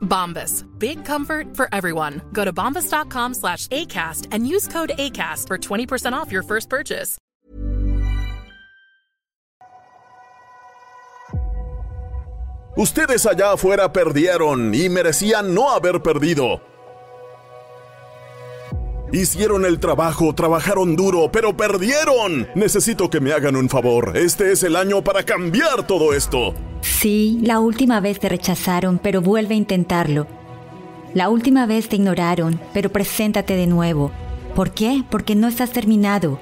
Bombas. Big comfort for everyone. Go to bombas.com slash ACAST and use code ACAST for 20% off your first purchase. Ustedes allá afuera perdieron y merecían no haber perdido. Hicieron el trabajo, trabajaron duro, pero perdieron. Necesito que me hagan un favor. Este es el año para cambiar todo esto. Sí, la última vez te rechazaron, pero vuelve a intentarlo. La última vez te ignoraron, pero preséntate de nuevo. ¿Por qué? Porque no estás terminado.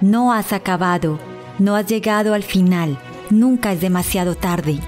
No has acabado. No has llegado al final. Nunca es demasiado tarde.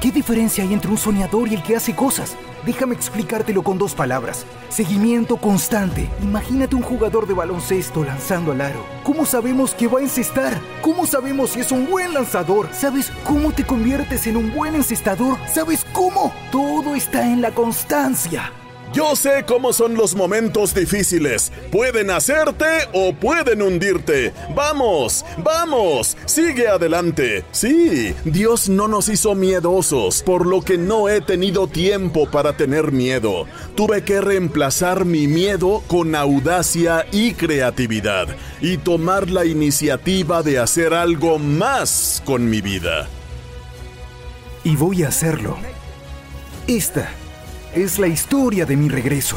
¿Qué diferencia hay entre un soñador y el que hace cosas? Déjame explicártelo con dos palabras. Seguimiento constante. Imagínate un jugador de baloncesto lanzando al aro. ¿Cómo sabemos que va a encestar? ¿Cómo sabemos si es un buen lanzador? ¿Sabes cómo te conviertes en un buen encestador? ¿Sabes cómo? Todo está en la constancia. Yo sé cómo son los momentos difíciles. Pueden hacerte o pueden hundirte. Vamos, vamos, sigue adelante. Sí, Dios no nos hizo miedosos, por lo que no he tenido tiempo para tener miedo. Tuve que reemplazar mi miedo con audacia y creatividad y tomar la iniciativa de hacer algo más con mi vida. Y voy a hacerlo. Esta es la historia de mi regreso.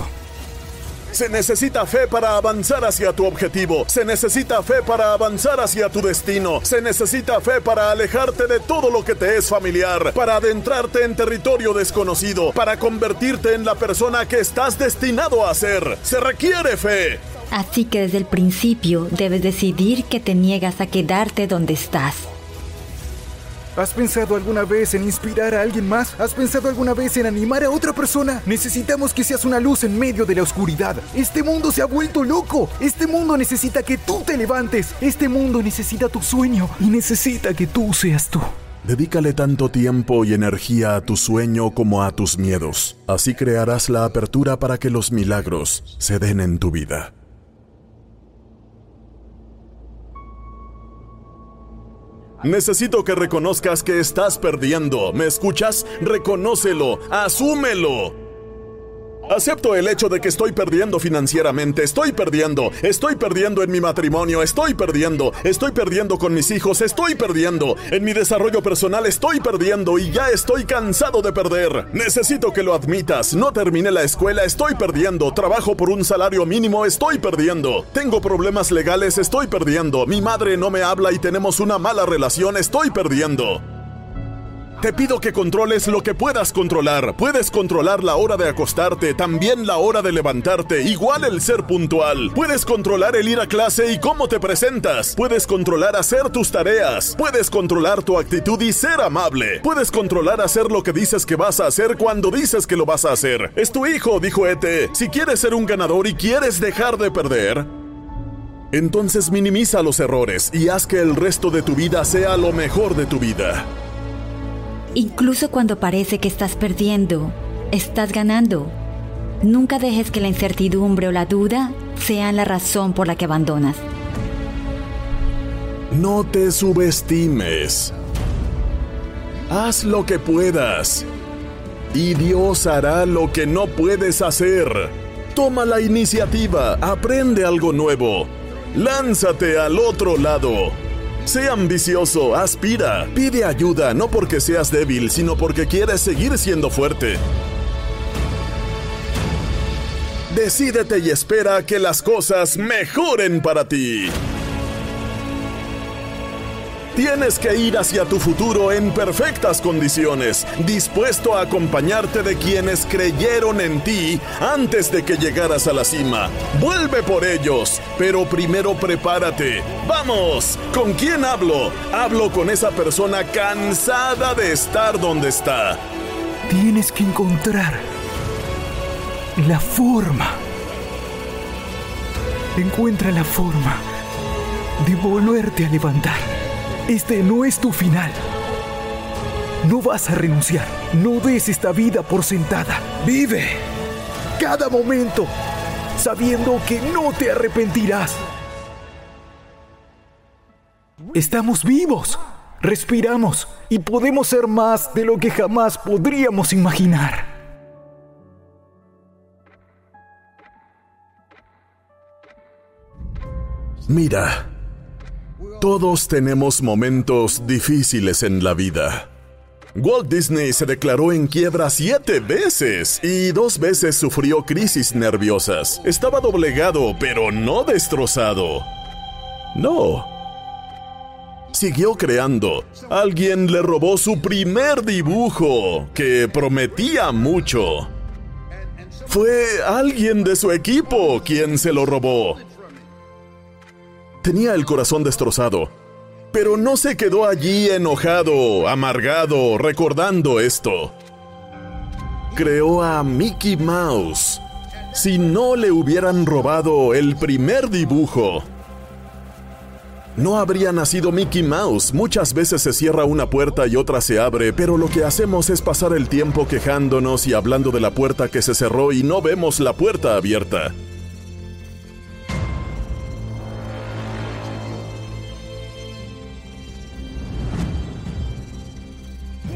Se necesita fe para avanzar hacia tu objetivo. Se necesita fe para avanzar hacia tu destino. Se necesita fe para alejarte de todo lo que te es familiar. Para adentrarte en territorio desconocido. Para convertirte en la persona que estás destinado a ser. Se requiere fe. Así que desde el principio debes decidir que te niegas a quedarte donde estás. ¿Has pensado alguna vez en inspirar a alguien más? ¿Has pensado alguna vez en animar a otra persona? Necesitamos que seas una luz en medio de la oscuridad. Este mundo se ha vuelto loco. Este mundo necesita que tú te levantes. Este mundo necesita tu sueño y necesita que tú seas tú. Dedícale tanto tiempo y energía a tu sueño como a tus miedos. Así crearás la apertura para que los milagros se den en tu vida. Necesito que reconozcas que estás perdiendo. ¿Me escuchas? Reconócelo, asúmelo. Acepto el hecho de que estoy perdiendo financieramente, estoy perdiendo, estoy perdiendo en mi matrimonio, estoy perdiendo, estoy perdiendo con mis hijos, estoy perdiendo, en mi desarrollo personal estoy perdiendo y ya estoy cansado de perder. Necesito que lo admitas, no terminé la escuela, estoy perdiendo, trabajo por un salario mínimo, estoy perdiendo, tengo problemas legales, estoy perdiendo, mi madre no me habla y tenemos una mala relación, estoy perdiendo. Te pido que controles lo que puedas controlar. Puedes controlar la hora de acostarte, también la hora de levantarte, igual el ser puntual. Puedes controlar el ir a clase y cómo te presentas. Puedes controlar hacer tus tareas. Puedes controlar tu actitud y ser amable. Puedes controlar hacer lo que dices que vas a hacer cuando dices que lo vas a hacer. Es tu hijo, dijo Ete. Si quieres ser un ganador y quieres dejar de perder, entonces minimiza los errores y haz que el resto de tu vida sea lo mejor de tu vida. Incluso cuando parece que estás perdiendo, estás ganando. Nunca dejes que la incertidumbre o la duda sean la razón por la que abandonas. No te subestimes. Haz lo que puedas. Y Dios hará lo que no puedes hacer. Toma la iniciativa, aprende algo nuevo. Lánzate al otro lado. Sé ambicioso, aspira, pide ayuda, no porque seas débil, sino porque quieres seguir siendo fuerte. Decídete y espera que las cosas mejoren para ti. Tienes que ir hacia tu futuro en perfectas condiciones, dispuesto a acompañarte de quienes creyeron en ti antes de que llegaras a la cima. Vuelve por ellos, pero primero prepárate. ¡Vamos! ¿Con quién hablo? Hablo con esa persona cansada de estar donde está. Tienes que encontrar la forma. Encuentra la forma de volverte a levantar. Este no es tu final. No vas a renunciar. No des esta vida por sentada. Vive cada momento sabiendo que no te arrepentirás. Estamos vivos, respiramos y podemos ser más de lo que jamás podríamos imaginar. Mira, todos tenemos momentos difíciles en la vida. Walt Disney se declaró en quiebra siete veces y dos veces sufrió crisis nerviosas. Estaba doblegado, pero no destrozado. No. Siguió creando. Alguien le robó su primer dibujo, que prometía mucho. Fue alguien de su equipo quien se lo robó. Tenía el corazón destrozado, pero no se quedó allí enojado, amargado, recordando esto. Creó a Mickey Mouse. Si no le hubieran robado el primer dibujo, no habría nacido Mickey Mouse. Muchas veces se cierra una puerta y otra se abre, pero lo que hacemos es pasar el tiempo quejándonos y hablando de la puerta que se cerró y no vemos la puerta abierta.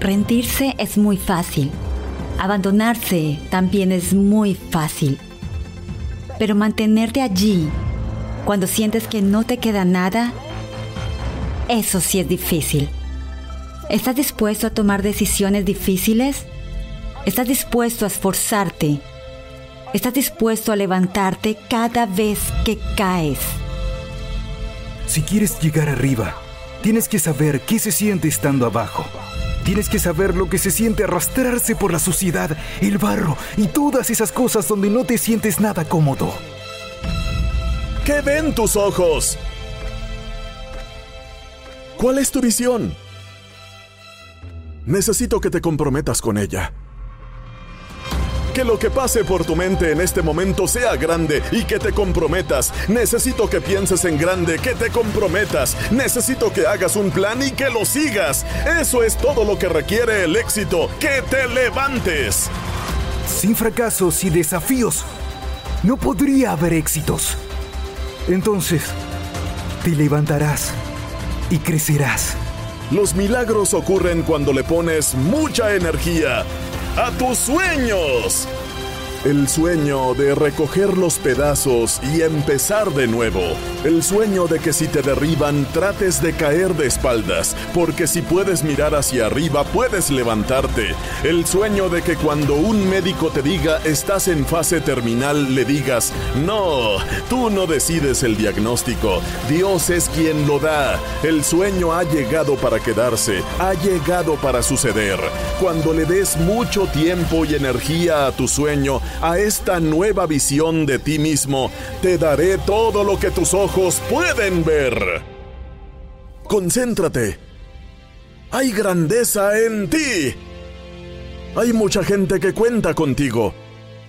Rendirse es muy fácil. Abandonarse también es muy fácil. Pero mantenerte allí, cuando sientes que no te queda nada, eso sí es difícil. ¿Estás dispuesto a tomar decisiones difíciles? ¿Estás dispuesto a esforzarte? ¿Estás dispuesto a levantarte cada vez que caes? Si quieres llegar arriba, tienes que saber qué se siente estando abajo. Tienes que saber lo que se siente arrastrarse por la suciedad, el barro y todas esas cosas donde no te sientes nada cómodo. ¿Qué ven tus ojos? ¿Cuál es tu visión? Necesito que te comprometas con ella. Que lo que pase por tu mente en este momento sea grande y que te comprometas. Necesito que pienses en grande, que te comprometas. Necesito que hagas un plan y que lo sigas. Eso es todo lo que requiere el éxito. Que te levantes. Sin fracasos y desafíos, no podría haber éxitos. Entonces, te levantarás y crecerás. Los milagros ocurren cuando le pones mucha energía a tus sueños. El sueño de recoger los pedazos y empezar de nuevo. El sueño de que si te derriban trates de caer de espaldas, porque si puedes mirar hacia arriba puedes levantarte. El sueño de que cuando un médico te diga estás en fase terminal le digas, no, tú no decides el diagnóstico, Dios es quien lo da. El sueño ha llegado para quedarse, ha llegado para suceder. Cuando le des mucho tiempo y energía a tu sueño, a esta nueva visión de ti mismo, te daré todo lo que tus ojos pueden ver. Concéntrate. Hay grandeza en ti. Hay mucha gente que cuenta contigo.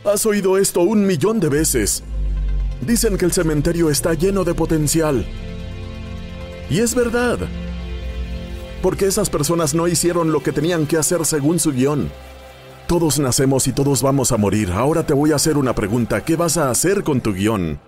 Has oído esto un millón de veces. Dicen que el cementerio está lleno de potencial. Y es verdad. Porque esas personas no hicieron lo que tenían que hacer según su guion. Todos nacemos y todos vamos a morir. Ahora te voy a hacer una pregunta. ¿Qué vas a hacer con tu guion?